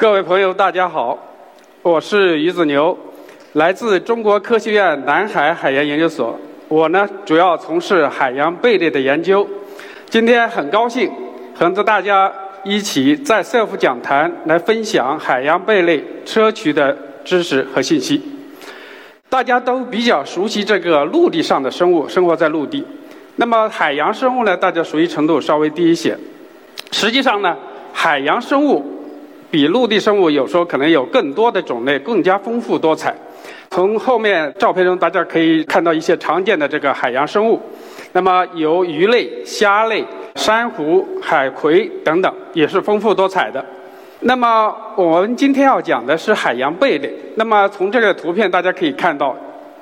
各位朋友，大家好，我是于子牛，来自中国科学院南海海洋研究所。我呢，主要从事海洋贝类的研究。今天很高兴和着大家一起在 SELF 讲坛来分享海洋贝类砗磲的知识和信息。大家都比较熟悉这个陆地上的生物，生活在陆地。那么海洋生物呢，大家熟悉程度稍微低一些。实际上呢，海洋生物。比陆地生物有时候可能有更多的种类，更加丰富多彩。从后面照片中，大家可以看到一些常见的这个海洋生物。那么有鱼类、虾类、珊瑚、海葵等等，也是丰富多彩的。那么我们今天要讲的是海洋贝类。那么从这个图片大家可以看到，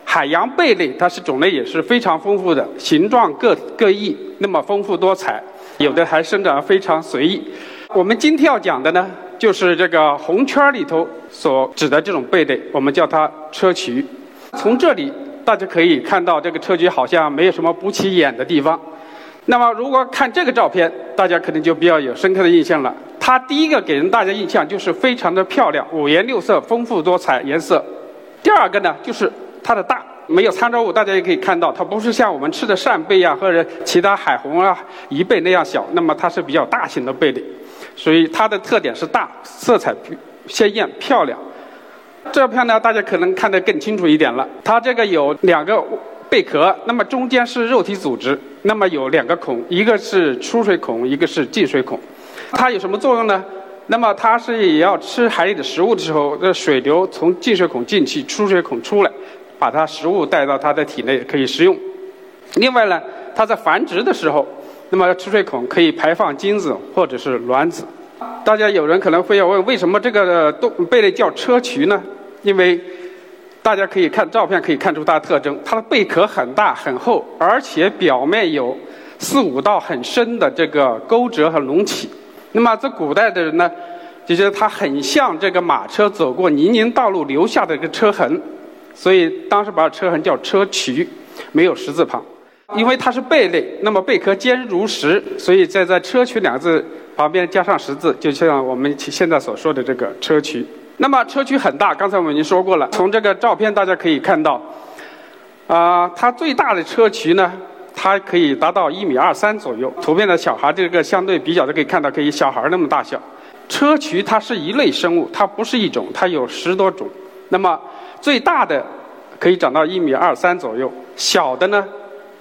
海洋贝类它是种类也是非常丰富的，形状各各异，那么丰富多彩，有的还生长非常随意。我们今天要讲的呢？就是这个红圈里头所指的这种贝类，我们叫它砗磲。从这里大家可以看到，这个砗磲好像没有什么不起眼的地方。那么，如果看这个照片，大家可能就比较有深刻的印象了。它第一个给人大家印象就是非常的漂亮，五颜六色，丰富多彩颜色。第二个呢，就是它的大，没有参照物，大家也可以看到，它不是像我们吃的扇贝呀或者其他海虹啊、贻贝那样小，那么它是比较大型的贝类。所以它的特点是大，色彩鲜艳漂亮。这片呢，大家可能看得更清楚一点了。它这个有两个贝壳，那么中间是肉体组织，那么有两个孔，一个是出水孔，一个是进水孔。它有什么作用呢？那么它是也要吃海里的食物的时候，这水流从进水孔进去，出水孔出来，把它食物带到它的体内可以食用。另外呢，它在繁殖的时候。那么出水孔可以排放精子或者是卵子。大家有人可能会要问，为什么这个动贝类叫砗磲呢？因为大家可以看照片可以看出它的特征，它的贝壳很大很厚，而且表面有四五道很深的这个沟折和隆起。那么在古代的人呢，就觉得它很像这个马车走过泥泞道路留下的一个车痕，所以当时把车痕叫砗磲，没有十字旁。因为它是贝类，那么贝壳坚如石，所以在在“砗磲”两个字旁边加上十字，就像我们现在所说的这个砗磲。那么砗磲很大，刚才我们已经说过了。从这个照片大家可以看到，啊，它最大的砗磲呢，它可以达到一米二三左右。图片的小孩这个相对比较的可以看到，可以小孩那么大小。砗磲它是一类生物，它不是一种，它有十多种。那么最大的可以长到一米二三左右，小的呢？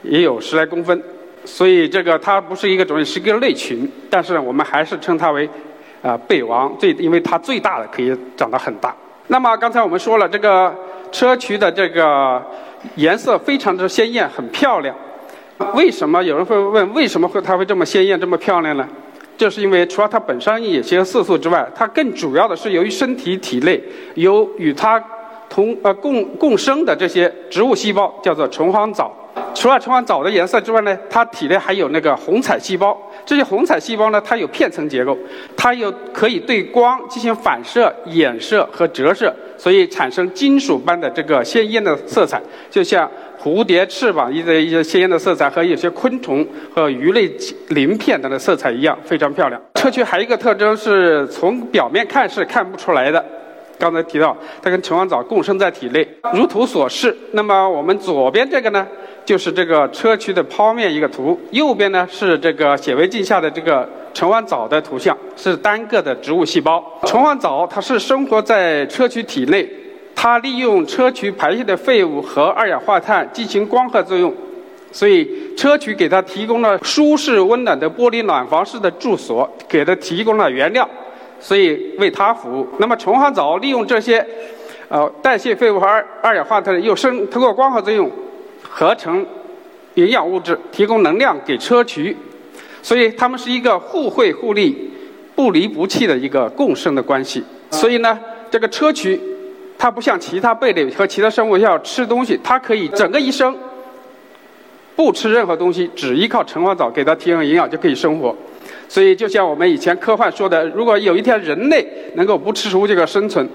也有十来公分，所以这个它不是一个种类，是一个类群。但是我们还是称它为啊贝王，最因为它最大的可以长得很大。那么刚才我们说了，这个砗磲的这个颜色非常之鲜艳，很漂亮。为什么有人会问为什么会它会这么鲜艳、这么漂亮呢？就是因为除了它本身有些色素之外，它更主要的是由于身体体内有与它同呃共共生的这些植物细胞，叫做虫黄藻。除了虫黄藻的颜色之外呢，它体内还有那个虹彩细胞。这些虹彩细胞呢，它有片层结构，它有可以对光进行反射、衍射和折射，所以产生金属般的这个鲜艳的色彩，就像蝴蝶翅膀一些一些鲜艳的色彩和有些昆虫和鱼类鳞片等的色彩一样，非常漂亮。砗磲还有一个特征是从表面看是看不出来的。刚才提到，它跟虫黄藻共生在体内，如图所示。那么我们左边这个呢，就是这个砗磲的剖面一个图；右边呢是这个显微镜下的这个虫黄藻的图像，是单个的植物细胞。虫黄藻它是生活在砗磲体内，它利用砗磲排泄的废物和二氧化碳进行光合作用，所以砗磲给它提供了舒适温暖的玻璃暖房式的住所，给它提供了原料。所以为它服务。那么虫黄藻利用这些，呃，代谢废物和二二氧化碳，又生通过光合作用合成营养物质，提供能量给砗磲。所以它们是一个互惠互利、不离不弃的一个共生的关系。所以呢，这个砗磲它不像其他贝类和其他生物要吃东西，它可以整个一生不吃任何东西，只依靠橙黄藻给它提供营养就可以生活。所以，就像我们以前科幻说的，如果有一天人类能够不吃食物这个生存，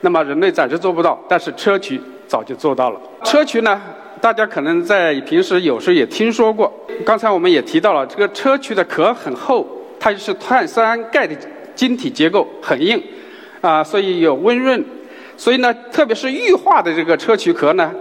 那么人类暂时做不到，但是砗磲早就做到了。砗磲呢，大家可能在平时有时也听说过。刚才我们也提到了，这个砗磲的壳很厚，它是碳酸钙的晶体结构，很硬，啊，所以有温润。所以呢，特别是玉化的这个砗磲壳呢，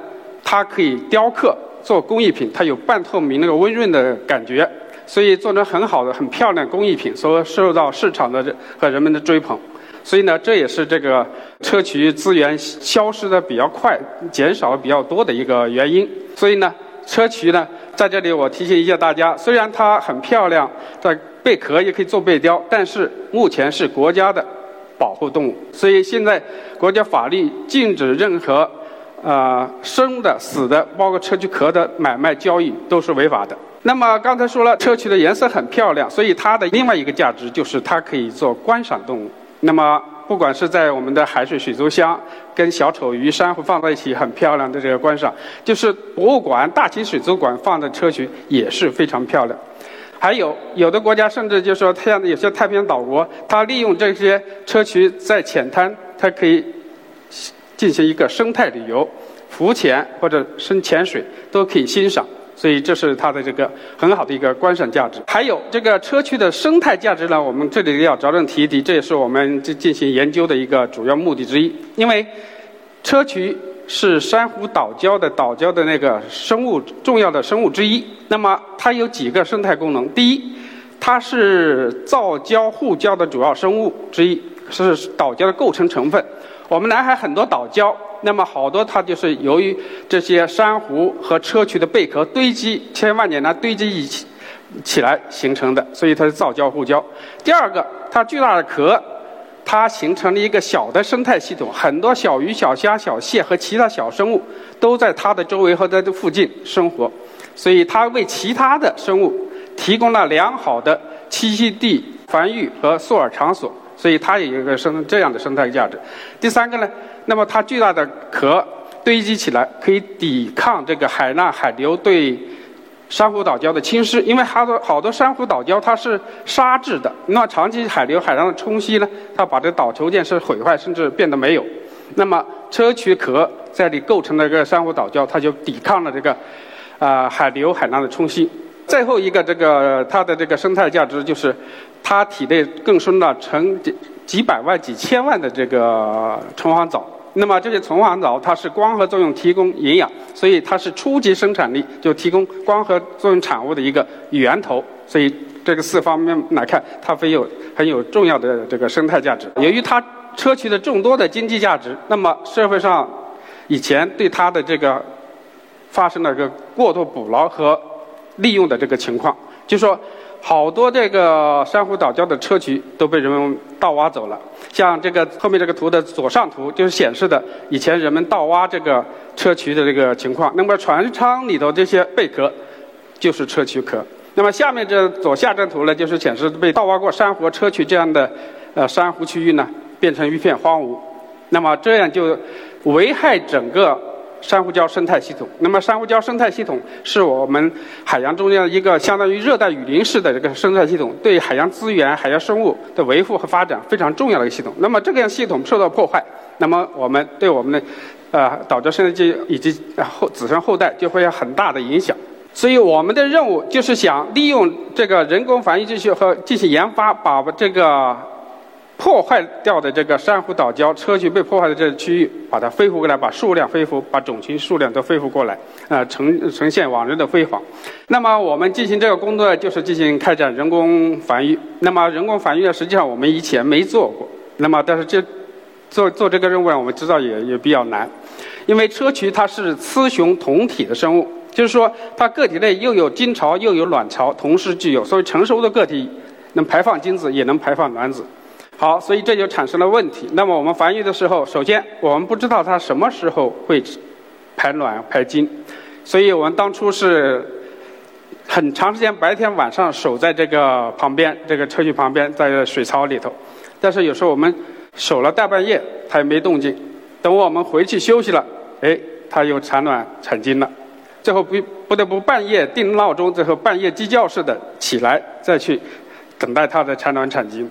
它可以雕刻做工艺品，它有半透明那个温润的感觉。所以做成很好的、很漂亮工艺品，所受到市场的和人们的追捧。所以呢，这也是这个砗磲资源消失的比较快、减少比较多的一个原因。所以呢，砗磲呢，在这里我提醒一下大家：虽然它很漂亮，在贝壳也可以做贝雕，但是目前是国家的保护动物，所以现在国家法律禁止任何呃生的、死的，包括砗磲壳的买卖交易都是违法的。那么刚才说了，砗磲的颜色很漂亮，所以它的另外一个价值就是它可以做观赏动物。那么不管是在我们的海水水族箱跟小丑鱼、珊瑚放在一起，很漂亮的这个观赏；就是博物馆、大型水族馆放的砗磲也是非常漂亮。还有有的国家甚至就说，像有些太平洋岛国，它利用这些砗磲在浅滩，它可以进行一个生态旅游，浮潜或者深潜水都可以欣赏。所以这是它的这个很好的一个观赏价值。还有这个砗磲的生态价值呢，我们这里要着重提一提，这也是我们进进行研究的一个主要目的之一。因为砗磲是珊瑚岛礁的岛礁的那个生物重要的生物之一。那么它有几个生态功能？第一，它是造礁护礁的主要生物之一，是岛礁的构成成分。我们南海很多岛礁。那么好多它就是由于这些珊瑚和砗磲的贝壳堆积千万年来堆积一起起来形成的，所以它是造礁护礁。第二个，它巨大的壳，它形成了一个小的生态系统，很多小鱼、小虾、小蟹和其他小生物都在它的周围和在这附近生活，所以它为其他的生物提供了良好的栖息地、繁育和宿饵场所，所以它也有一个生这样的生态价值。第三个呢？那么它巨大的壳堆积起来，可以抵抗这个海浪、海流对珊瑚岛礁的侵蚀。因为好多好多珊瑚岛礁它是沙质的，那长期海流、海浪的冲击呢，它把这岛球件是毁坏，甚至变得没有。那么砗磲壳在里构成的这个珊瑚岛礁，它就抵抗了这个啊海流、海浪的冲击。最后一个这个它的这个生态价值就是，它体内更深了成几几百万、几千万的这个虫黄藻。那么这些虫黄藻它是光合作用提供营养，所以它是初级生产力就提供光合作用产物的一个源头。所以这个四方面来看，它非有很有重要的这个生态价值。由于它砗磲的众多的经济价值，那么社会上以前对它的这个发生了个过度捕捞和利用的这个情况，就说。好多这个珊瑚岛礁的砗磲都被人们盗挖走了。像这个后面这个图的左上图，就是显示的以前人们盗挖这个砗磲的这个情况。那么船舱里头这些贝壳就是砗磲壳。那么下面这左下这图呢，就是显示被盗挖过珊瑚、砗磲这样的呃珊瑚区域呢，变成一片荒芜。那么这样就危害整个。珊瑚礁生态系统，那么珊瑚礁生态系统是我们海洋中间一个相当于热带雨林式的这个生态系统，对海洋资源、海洋生物的维护和发展非常重要的一个系统。那么这个样系统受到破坏，那么我们对我们的呃岛礁生态系以及后子孙后代就会有很大的影响。所以我们的任务就是想利用这个人工繁育技术和进行研发，把这个。破坏掉的这个珊瑚岛礁砗磲被破坏的这个区域，把它恢复过来，把数量恢复，把种群数量都恢复过来，呃，呈呈现往日的辉煌。那么我们进行这个工作，就是进行开展人工繁育。那么人工繁育，实际上我们以前没做过。那么但是这做做这个任务呢，我们知道也也比较难，因为砗磲它是雌雄同体的生物，就是说它个体内又有精巢又有卵巢，同时具有，所以成熟的个体能排放精子，也能排放卵子。好，所以这就产生了问题。那么我们繁育的时候，首先我们不知道它什么时候会排卵排精，所以我们当初是很长时间白天晚上守在这个旁边，这个砗磲旁边，在水槽里头。但是有时候我们守了大半夜，它也没动静。等我们回去休息了，哎，它又产卵产精了。最后不不得不半夜定闹钟，最后半夜鸡叫似的起来，再去等待它的产卵产精。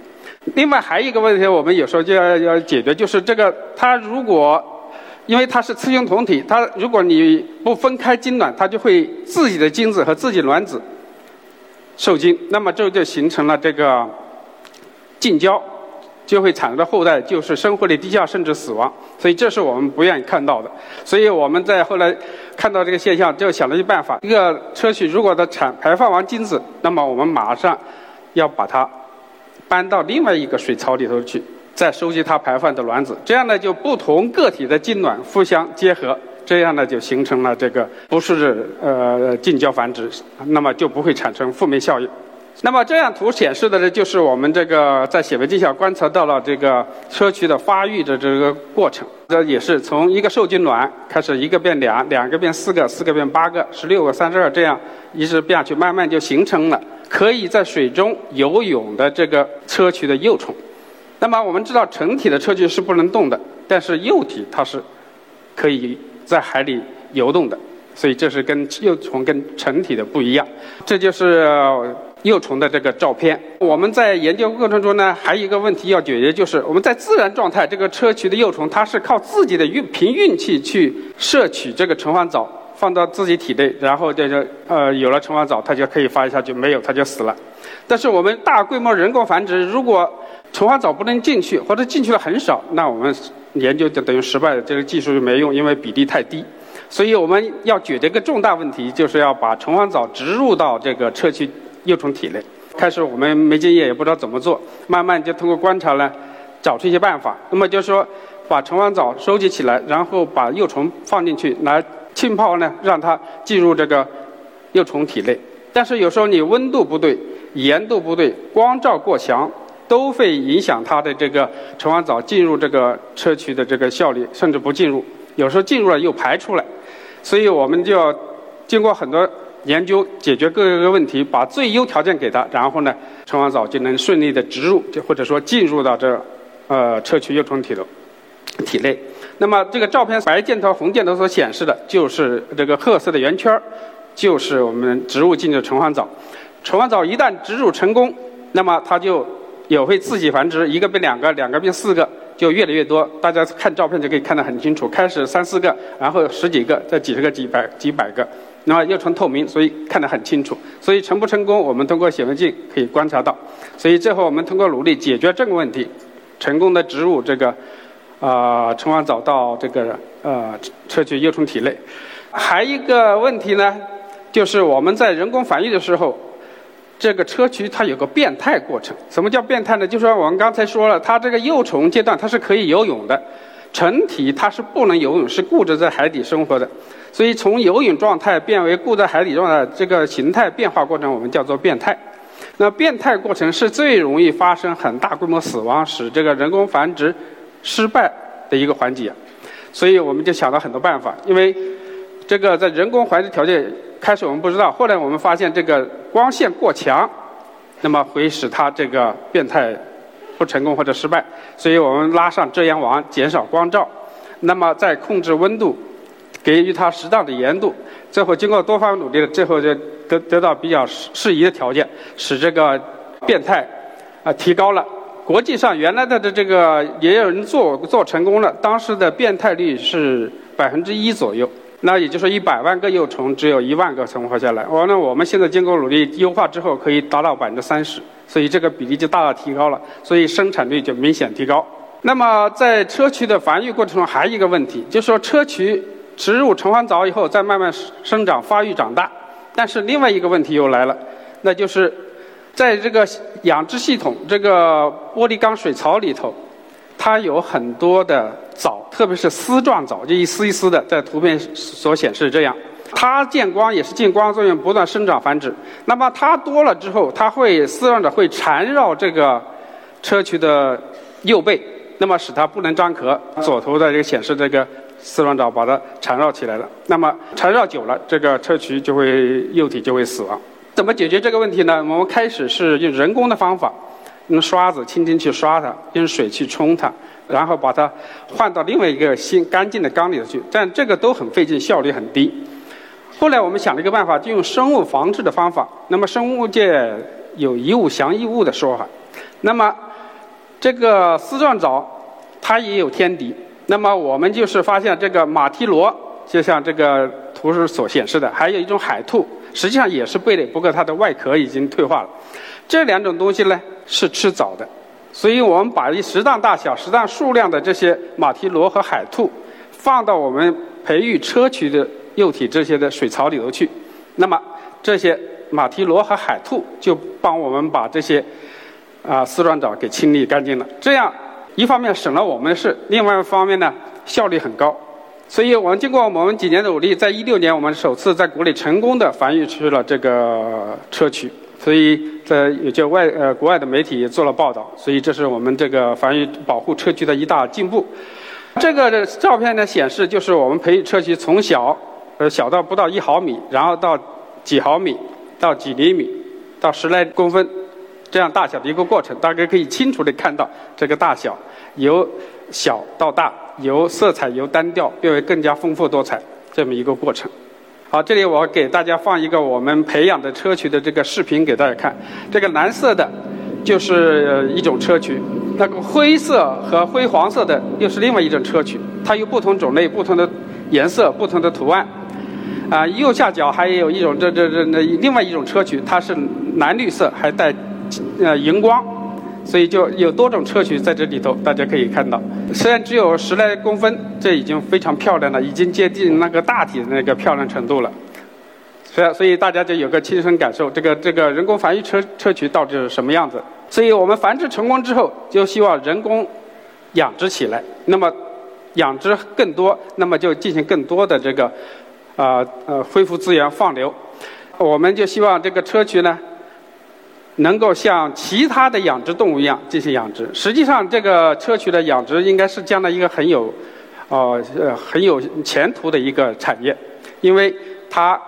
另外还有一个问题，我们有时候就要要解决，就是这个它如果因为它是雌雄同体，它如果你不分开精卵，它就会自己的精子和自己卵子受精，那么这就形成了这个近交。就会产生的后代就是生活率低下甚至死亡，所以这是我们不愿意看到的。所以我们在后来看到这个现象，就想了一办法：一个车曲如果它产排放完精子，那么我们马上要把它搬到另外一个水槽里头去，再收集它排放的卵子。这样呢，就不同个体的精卵互相结合，这样呢就形成了这个不是呃近交繁殖，那么就不会产生负面效应。那么这样图显示的呢，就是我们这个在显微镜下观测到了这个砗磲的发育的这个过程。这也是从一个受精卵开始，一个变两，两个变四个，四个变八个，十六个、三十二，这样一直变下去，慢慢就形成了可以在水中游泳的这个砗磲的幼虫。那么我们知道，成体的砗磲是不能动的，但是幼体它是可以在海里游动的，所以这是跟幼虫跟成体的不一样。这就是。幼虫的这个照片，我们在研究过程中呢，还有一个问题要解决，就是我们在自然状态，这个砗磲的幼虫它是靠自己的运凭运气去摄取这个虫黄藻，放到自己体内，然后这个呃有了虫黄藻，它就可以发育下去，没有它就死了。但是我们大规模人工繁殖，如果虫黄藻不能进去，或者进去的很少，那我们研究就等于失败了，这个技术就没用，因为比例太低。所以我们要解决一个重大问题，就是要把虫黄藻植入到这个砗磲。幼虫体内，开始我们没经验，也不知道怎么做，慢慢就通过观察呢，找出一些办法。那么就是说，把虫黄藻收集起来，然后把幼虫放进去，来浸泡呢，让它进入这个幼虫体内。但是有时候你温度不对、盐度不对、光照过强，都会影响它的这个虫黄藻进入这个砗磲的这个效率，甚至不进入。有时候进入了又排出来，所以我们就要经过很多。研究解决各个问题，把最优条件给它，然后呢，虫黄藻就能顺利的植入，就或者说进入到这，呃，砗磲幼虫体的体内。那么这个照片白箭头、红箭头所显示的就是这个褐色的圆圈就是我们植物进的橙黄藻。橙黄藻一旦植入成功，那么它就也会自己繁殖，一个变两个，两个变四个，就越来越多。大家看照片就可以看得很清楚，开始三四个，然后十几个，再几十个、几百、几百个。那么幼虫透明，所以看得很清楚。所以成不成功，我们通过显微镜可以观察到。所以最后我们通过努力解决这个问题，成功的植入这个啊虫黄藻到这个呃砗磲幼虫体内。还一个问题呢，就是我们在人工繁育的时候，这个砗磲它有个变态过程。什么叫变态呢？就是说我们刚才说了，它这个幼虫阶段它是可以游泳的，成体它是不能游泳，是固执在海底生活的。所以，从游泳状态变为固在海底状态，这个形态变化过程，我们叫做变态。那变态过程是最容易发生很大规模死亡，使这个人工繁殖失败的一个环节。所以，我们就想到很多办法。因为这个在人工环境条件开始我们不知道，后来我们发现这个光线过强，那么会使它这个变态不成功或者失败。所以我们拉上遮阳网，减少光照，那么再控制温度。给予它适当的盐度，最后经过多方努力，最后就得得到比较适适宜的条件，使这个变态啊提高了。国际上原来的的这个也有人做做成功了，当时的变态率是百分之一左右，那也就是说一百万个幼虫只有一万个存活下来。完了，我们现在经过努力优化之后，可以达到百分之三十，所以这个比例就大大提高了，所以生产率就明显提高。那么在砗磲的繁育过程中，还有一个问题，就是说砗磲。植入虫环藻以后，再慢慢生长、发育、长大。但是另外一个问题又来了，那就是在这个养殖系统、这个玻璃缸水槽里头，它有很多的藻，特别是丝状藻，就一丝一丝的，在图片所显示这样。它见光也是进光作用，不断生长繁殖。那么它多了之后，它会丝状的会缠绕这个砗磲的幼背，那么使它不能张壳。左图的这个显示这个。丝状藻把它缠绕起来了，那么缠绕久了，这个砗磲就会幼体就会死亡。怎么解决这个问题呢？我们开始是用人工的方法，用刷子轻轻去刷它，用水去冲它，然后把它换到另外一个新干净的缸里头去。但这个都很费劲，效率很低。后来我们想了一个办法，就用生物防治的方法。那么生物界有一物降一物的说法。那么这个丝状藻它也有天敌。那么我们就是发现这个马蹄螺，就像这个图示所显示的，还有一种海兔，实际上也是贝类，不过它的外壳已经退化了。这两种东西呢是吃藻的，所以我们把一适当大小、适当数量的这些马蹄螺和海兔放到我们培育砗磲的幼体这些的水槽里头去，那么这些马蹄螺和海兔就帮我们把这些啊丝状藻给清理干净了。这样一方面省了我们的事，另外一方面呢效率很高。所以我们经过我们几年的努力，在一六年我们首次在国内成功的繁育出了这个砗磲。所以，在也就外呃国外的媒体也做了报道，所以这是我们这个繁育保护砗磲的一大进步。这个的照片呢显示，就是我们培育砗磲从小呃小到不到一毫米，然后到几毫米，到几厘米，到十来公分这样大小的一个过程。大家可以清楚的看到这个大小，由小到大，由色彩由单调变为更加丰富多彩这么一个过程。好，这里我给大家放一个我们培养的砗磲的这个视频给大家看。这个蓝色的，就是一种砗磲；那个灰色和灰黄色的，又是另外一种砗磲。它有不同种类、不同的颜色、不同的图案。啊，右下角还有一种这这这那另外一种砗磲，它是蓝绿色，还带呃荧光。所以就有多种砗磲在这里头，大家可以看到。虽然只有十来公分，这已经非常漂亮了，已经接近那个大体的那个漂亮程度了。所以，所以大家就有个亲身感受，这个这个人工繁育砗砗磲到底是什么样子。所以我们繁殖成功之后，就希望人工养殖起来。那么养殖更多，那么就进行更多的这个啊呃恢复资源放流。我们就希望这个砗磲呢。能够像其他的养殖动物一样进行养殖。实际上，这个砗磲的养殖应该是将来一个很有，呃很有前途的一个产业，因为它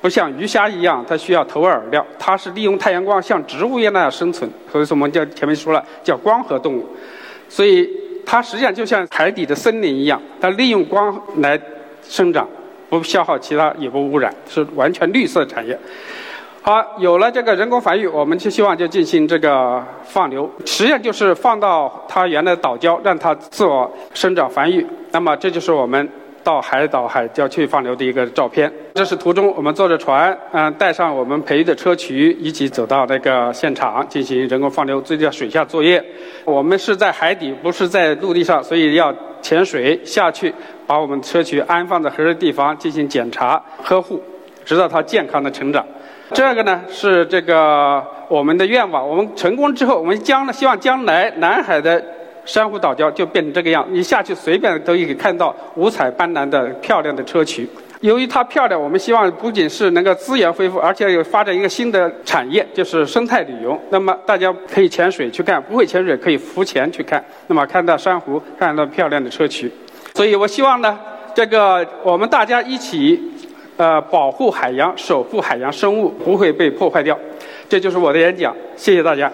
不像鱼虾一样，它需要投饵料，它是利用太阳光像植物一样那样生存。所以说，我们叫前面说了叫光合动物，所以它实际上就像海底的森林一样，它利用光来生长，不消耗其他，也不污染，是完全绿色产业。好，有了这个人工繁育，我们就希望就进行这个放流，实际上就是放到它原来的岛礁，让它自我生长繁育。那么这就是我们到海岛海礁去放流的一个照片。这是途中我们坐着船，嗯，带上我们培育的砗磲，一起走到那个现场进行人工放流，这叫水下作业。我们是在海底，不是在陆地上，所以要潜水下去，把我们砗磲安放在合适地方进行检查呵护，直到它健康的成长。这个呢是这个我们的愿望。我们成功之后，我们将希望将来南海的珊瑚岛礁就变成这个样。你下去随便都可以看到五彩斑斓的漂亮的砗磲。由于它漂亮，我们希望不仅是能够资源恢复，而且有发展一个新的产业，就是生态旅游。那么大家可以潜水去看，不会潜水可以浮潜去看。那么看到珊瑚，看到漂亮的砗磲。所以我希望呢，这个我们大家一起。呃，保护海洋，守护海洋生物不会被破坏掉，这就是我的演讲。谢谢大家。